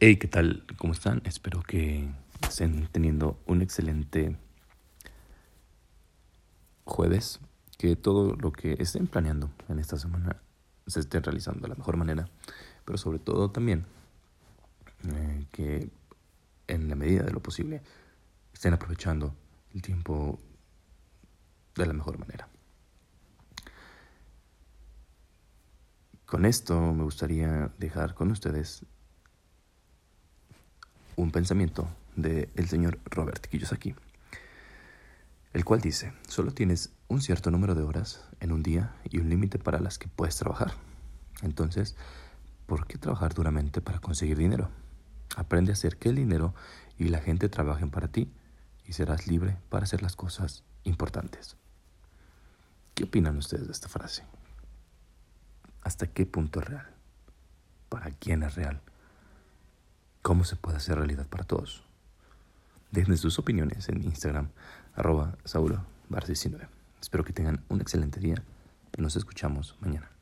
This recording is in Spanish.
Hey, ¿qué tal? ¿Cómo están? Espero que estén teniendo un excelente jueves. Que todo lo que estén planeando en esta semana se esté realizando de la mejor manera. Pero sobre todo también eh, que en la medida de lo posible estén aprovechando el tiempo de la mejor manera. Con esto me gustaría dejar con ustedes un pensamiento del el señor Robert Kiyosaki, el cual dice, solo tienes un cierto número de horas en un día y un límite para las que puedes trabajar. Entonces, ¿por qué trabajar duramente para conseguir dinero? Aprende a hacer que el dinero y la gente trabajen para ti y serás libre para hacer las cosas importantes. ¿Qué opinan ustedes de esta frase? ¿Hasta qué punto es real? ¿Para quién es real? Cómo se puede hacer realidad para todos. Dejen sus opiniones en Instagram, arroba 19 Espero que tengan un excelente día y nos escuchamos mañana.